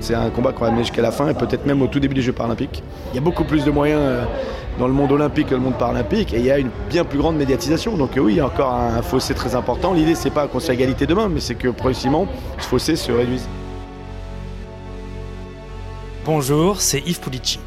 C'est un combat qu'on va mener jusqu'à la fin et peut-être même au tout début des Jeux paralympiques. Il y a beaucoup plus de moyens euh, dans le monde olympique que le monde paralympique et il y a une bien plus grande médiatisation. Donc oui, il y a encore un fossé très important. L'idée, c'est pas qu'on soit égalité demain, mais c'est que progressivement, ce fossé se réduise. Bonjour, c'est Yves Pulici.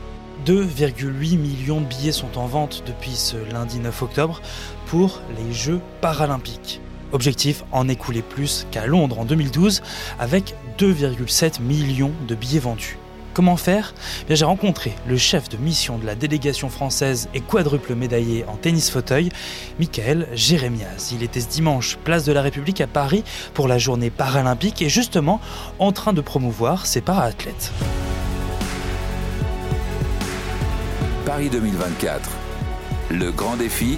2,8 millions de billets sont en vente depuis ce lundi 9 octobre pour les Jeux paralympiques. Objectif, en écouler plus qu'à Londres en 2012 avec 2,7 millions de billets vendus. Comment faire? Eh J'ai rencontré le chef de mission de la délégation française et quadruple médaillé en tennis fauteuil, Michael Jérémias. Il était ce dimanche place de la République à Paris pour la journée paralympique et justement en train de promouvoir ses para-athlètes. Paris 2024. Le grand défi.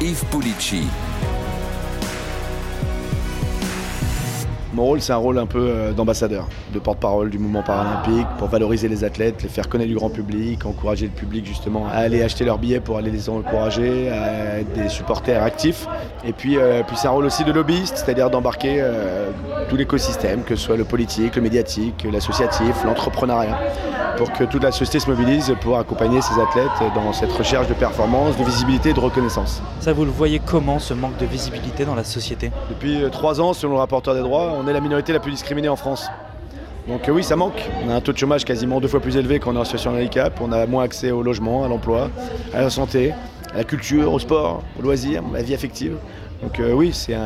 Yves Pulici. Mon rôle, c'est un rôle un peu euh, d'ambassadeur, de porte-parole du mouvement paralympique pour valoriser les athlètes, les faire connaître du grand public, encourager le public justement à aller acheter leurs billets pour aller les encourager, à être des supporters actifs. Et puis, euh, puis c'est un rôle aussi de lobbyiste, c'est-à-dire d'embarquer euh, tout l'écosystème, que ce soit le politique, le médiatique, l'associatif, l'entrepreneuriat pour que toute la société se mobilise pour accompagner ces athlètes dans cette recherche de performance, de visibilité et de reconnaissance. Ça, vous le voyez comment, ce manque de visibilité dans la société? Depuis trois ans, selon le rapporteur des droits, on est la minorité la plus discriminée en France. Donc euh, oui, ça manque. On a un taux de chômage quasiment deux fois plus élevé qu'on est en situation de handicap. On a moins accès au logement, à l'emploi, à la santé, à la culture, au sport, au loisir, à la vie affective. Donc euh, oui, c'est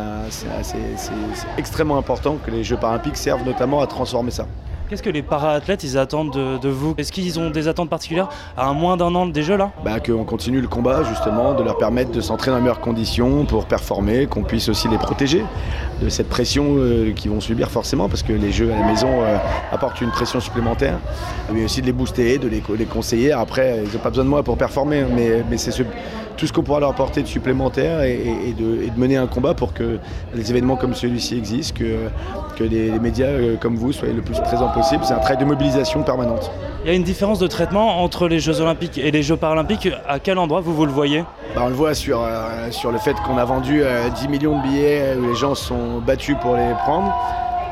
extrêmement important que les Jeux paralympiques servent notamment à transformer ça. Qu'est-ce que les para-athlètes attendent de, vous Est-ce qu'ils ont des attentes particulières à moins d'un an des Jeux là bah, Qu'on continue le combat justement, de leur permettre de s'entraîner dans les meilleures conditions pour performer, qu'on puisse aussi les protéger de cette pression euh, qu'ils vont subir forcément parce que les Jeux à la maison euh, apportent une pression supplémentaire. Mais aussi de les booster, de les, conseiller. Après, ils n'ont pas besoin de moi pour performer, mais, mais c'est ce tout ce qu'on pourra leur apporter de supplémentaire et, de, mener un combat pour que des événements comme celui-ci existent, que, que les, médias euh, comme vous soient le plus présents possible. C'est un travail de mobilisation permanente. Il y a une différence de traitement entre les Jeux Olympiques et les Jeux Paralympiques. À quel endroit vous, vous le voyez? Bah, On le voit sur, euh, sur le fait qu'on a vendu 10 euh, millions de billets où les gens sont battus pour les prendre.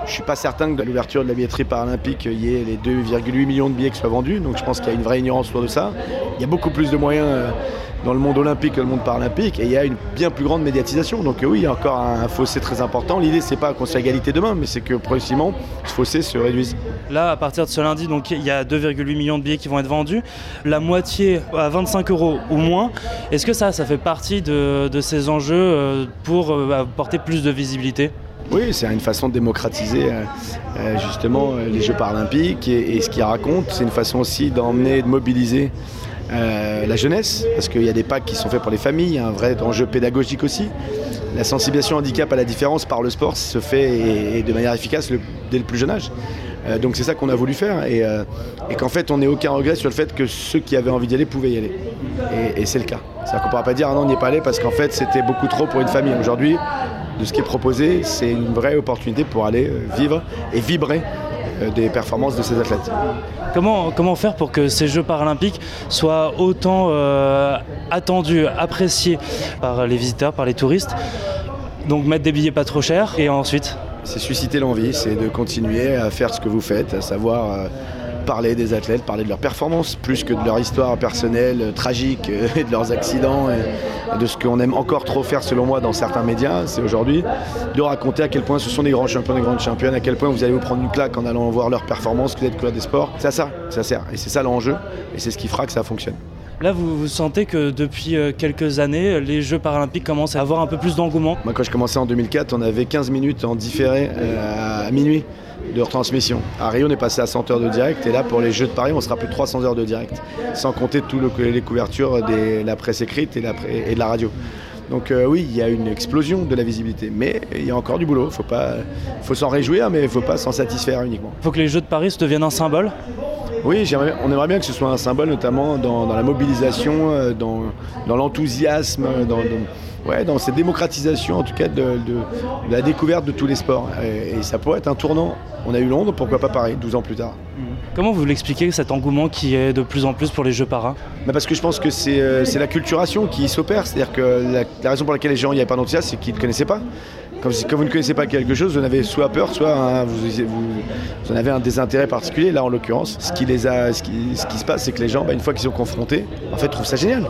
Je ne suis pas certain que à l'ouverture de la billetterie paralympique, il y ait les 2,8 millions de billets qui soient vendus. Donc je pense qu'il y a une vraie ignorance autour de ça. Il y a beaucoup plus de moyens dans le monde olympique que le monde paralympique et il y a une bien plus grande médiatisation. Donc oui, il y a encore un fossé très important. L'idée, c'est pas qu'on soit égalité demain, mais c'est que progressivement, ce fossé se réduise. Là, à partir de ce lundi, donc il y a 2,8 millions de billets qui vont être vendus, la moitié à 25 euros ou moins. Est-ce que ça, ça fait partie de, ces enjeux euh, pour euh, apporter plus de visibilité? Oui, c'est une façon de démocratiser euh, justement les Jeux paralympiques et, ce qu'ils racontent. C'est une façon aussi d'emmener, de mobiliser euh, la jeunesse, parce qu'il y a des packs qui sont faits pour les familles, il y a un vrai enjeu pédagogique aussi. La sensibilisation handicap à la différence par le sport se fait de manière efficace dès le plus jeune âge. Euh, donc c'est ça qu'on a voulu faire et, euh, qu'en fait on n'ait aucun regret sur le fait que ceux qui avaient envie d'y aller pouvaient y aller. Et, c'est le cas. C'est-à-dire qu'on ne pourra pas dire ah non on n'y est pas allé parce qu'en fait c'était beaucoup trop pour une famille. Aujourd'hui, de ce qui est proposé, c'est une vraie opportunité pour aller vivre et vibrer des performances de ces athlètes. Comment, comment faire pour que ces Jeux paralympiques soient autant euh, attendus, appréciés par les visiteurs, par les touristes? Donc mettre des billets pas trop chers et ensuite? C'est susciter l'envie, c'est de continuer à faire ce que vous faites, à savoir... Euh, parler des athlètes, parler de leurs performances, plus que de leur histoire personnelle euh, tragique euh, et de leurs accidents de ce qu'on aime encore trop faire selon moi dans certains médias, c'est aujourd'hui de raconter à quel point ce sont des grands champions, des grandes championnes, à quel point vous allez vous prendre une claque en allant voir leurs performances, que vous êtes des sports. C'est ça, ça sert. Et c'est ça l'enjeu et c'est ce qui fera que ça fonctionne. Là, vous, vous, sentez que depuis euh, quelques années, les Jeux paralympiques commencent à avoir un peu plus d'engouement Moi, quand je commençais en 2004, on avait 15 minutes en différé à minuit de retransmission. À Rio, on est passé à 100 heures de direct et là, pour les Jeux de Paris, on sera plus de 300 heures de direct, sans compter toutes les couvertures de la presse écrite et, de la radio. Donc euh, oui, il y a une explosion de la visibilité, mais il y a encore du boulot. Faut pas, faut s'en réjouir, mais il ne faut pas s'en satisfaire uniquement. Il faut que les Jeux de Paris deviennent un symbole. Oui, on aimerait bien que ce soit un symbole, notamment dans, la mobilisation, euh, dans, l'enthousiasme, dans ouais, dans cette démocratisation en tout cas de, la découverte de tous les sports. Et, ça pourrait être un tournant. On a eu Londres, pourquoi pas Paris, 12 ans plus tard. Comment vous l'expliquez cet engouement qui est de plus en plus pour les Jeux para bah, Parce que je pense que euh, c'est la culturation qui s'opère. C'est-à-dire que la, raison pour laquelle les gens n'y avaient pas d'enthousiasme, c'est qu'ils ne connaissaient pas. Quand, quand vous ne connaissez pas quelque chose, vous en avez soit peur, soit vous, en avez un désintérêt particulier. Là, en l'occurrence, ce qui, se passe, c'est que les gens, bah, une fois qu'ils sont confrontés, en fait, trouvent ça génial.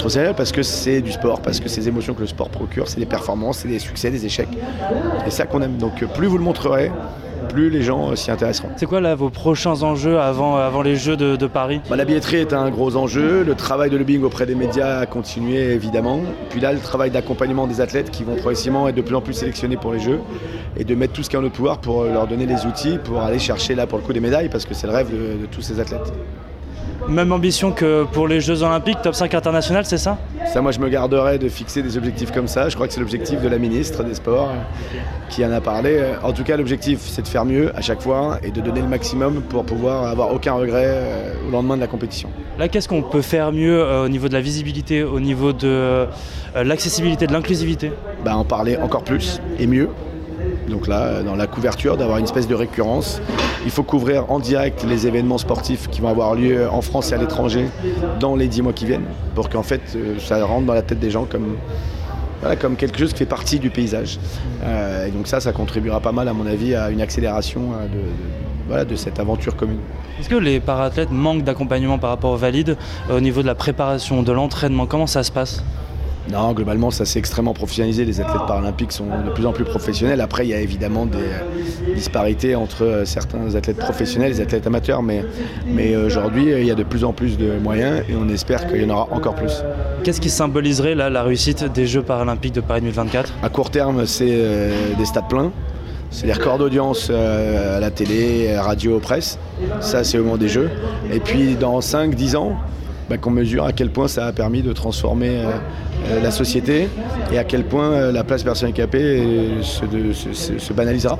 Ça génial parce que c'est du sport, parce que ces émotions que le sport procure, c'est des performances, c'est des succès, des échecs. Et ça qu'on aime. Donc, plus vous le montrerez, plus les gens euh, s'y intéresseront. C'est quoi là vos prochains enjeux avant, avant les Jeux de, de Paris? Bah, la billetterie est un gros enjeu, le travail de lobbying auprès des médias a continué évidemment, puis là le travail d'accompagnement des athlètes qui vont progressivement être de plus en plus sélectionnés pour les Jeux et de mettre tout ce qui est en notre pouvoir pour leur donner les outils pour aller chercher là pour le coup des médailles parce que c'est le rêve de, de tous ces athlètes. Même ambition que pour les Jeux Olympiques, top 5 international, c'est ça? Ça moi je me garderais de fixer des objectifs comme ça, je crois que c'est l'objectif de la ministre des Sports euh, qui en a parlé. Euh, En tout cas l'objectif c'est de faire mieux à chaque fois et de donner le maximum pour pouvoir avoir aucun regret euh, au lendemain de la compétition. Là, qu'est-ce qu'on peut faire mieux au niveau de la visibilité, au niveau de l'accessibilité, de l'inclusivité? Bah, en parler encore plus et mieux. Donc là, dans la couverture, d'avoir une espèce de récurrence. Il faut couvrir en direct les événements sportifs qui vont avoir lieu en France et à l'étranger dans les dix mois qui viennent, pour qu'en fait euh, ça rentre dans la tête des gens comme, voilà, quelque chose qui fait partie du paysage. Euh, et donc ça, ça contribuera pas mal à mon avis à une accélération euh, de, cette aventure commune. Est-ce que les parathlètes manquent d'accompagnement par rapport aux valides au niveau de la préparation, de l'entraînement? Comment ça se passe? Non, globalement, ça s'est extrêmement professionnalisé. Les athlètes paralympiques sont de plus en plus professionnels. Après, il y a évidemment des euh, disparités entre euh, certains athlètes professionnels et les athlètes amateurs. Mais, mais aujourd'hui, euh, il y a de plus en plus de moyens et on espère qu'il y en aura encore plus. Qu'est-ce qui symboliserait là, la réussite des Jeux paralympiques de Paris 2024 À court terme, c'est euh, des stades pleins. C'est des records d'audience euh, à la télé, radio, presse. Ça, c'est au moment des Jeux. Et puis, dans 5-10 ans, bah, qu'on mesure à quel point ça a permis de transformer euh, euh, la société et à quel point euh, la place personne handicapée se, se- se- se banalisera.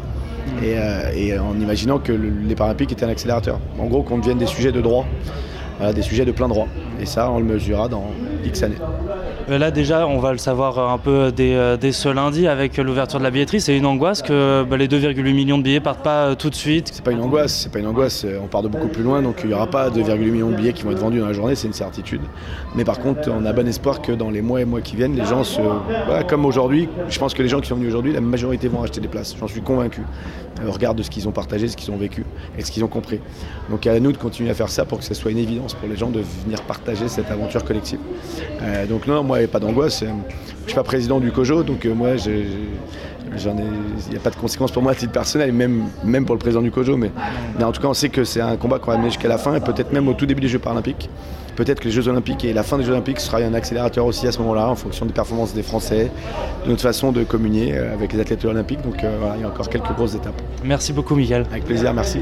Et, en imaginant que le- les Paralympiques étaient un accélérateur. En gros, qu'on devienne des sujets de droit, des sujets de plein droit. Et ça, on le mesurera dans X années. Euh, Là déjà, on va le savoir un peu dès, euh, dès ce lundi avec l'ouverture de la billetterie. C'est une angoisse que bah, les 2,8 millions de billets partent pas euh, tout de suite. C'est pas une angoisse, c'est pas une angoisse. On part de beaucoup plus loin, donc il n'y aura pas 2,8 millions de billets qui vont être vendus dans la journée, c'est une certitude. Mais par contre, on a bon espoir que dans les mois et mois qui viennent, les gens se, comme aujourd'hui, je pense que les gens qui sont venus aujourd'hui, la majorité vont acheter des places. J'en suis convaincu. Au regard de ce qu'ils ont partagé, ce qu'ils ont vécu et ce qu'ils ont compris. Donc à nous de continuer à faire ça pour que ce soit une évidence pour les gens de venir partager cette aventure collective. Donc non, moi, il n'y a pas d'angoisse. Euh, Je suis pas président du COJO, donc euh, moi, j'ai- j'en ai, il n'y a pas de conséquences pour moi à titre personnel, même, même pour le président du COJO. Mais, mais en tout cas, on sait que c'est un combat qu'on va mener jusqu'à la fin et peut-être même au tout début des Jeux paralympiques. Peut-être que les Jeux olympiques et la fin des Jeux olympiques sera un accélérateur aussi à ce moment-là, en fonction des performances des Français, de notre façon de communier euh, avec les athlètes olympiques. Donc euh, voilà, il y a encore quelques grosses étapes. Merci beaucoup, Michael. Avec plaisir, merci.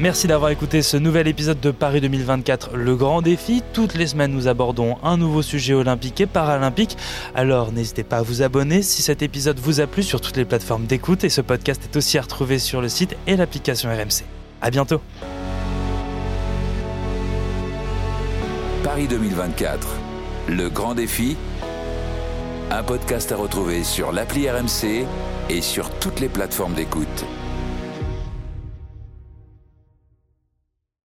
Merci d'avoir écouté ce nouvel épisode de Paris 2024, le grand défi. Toutes les semaines, nous abordons un nouveau sujet olympique et paralympique. Alors, n'hésitez pas à vous abonner si cet épisode vous a plu sur toutes les plateformes d'écoute. Et ce podcast est aussi à retrouver sur le site et l'application RMC. À bientôt. Paris 2024, le grand défi. Un podcast à retrouver sur l'appli RMC et sur toutes les plateformes d'écoute.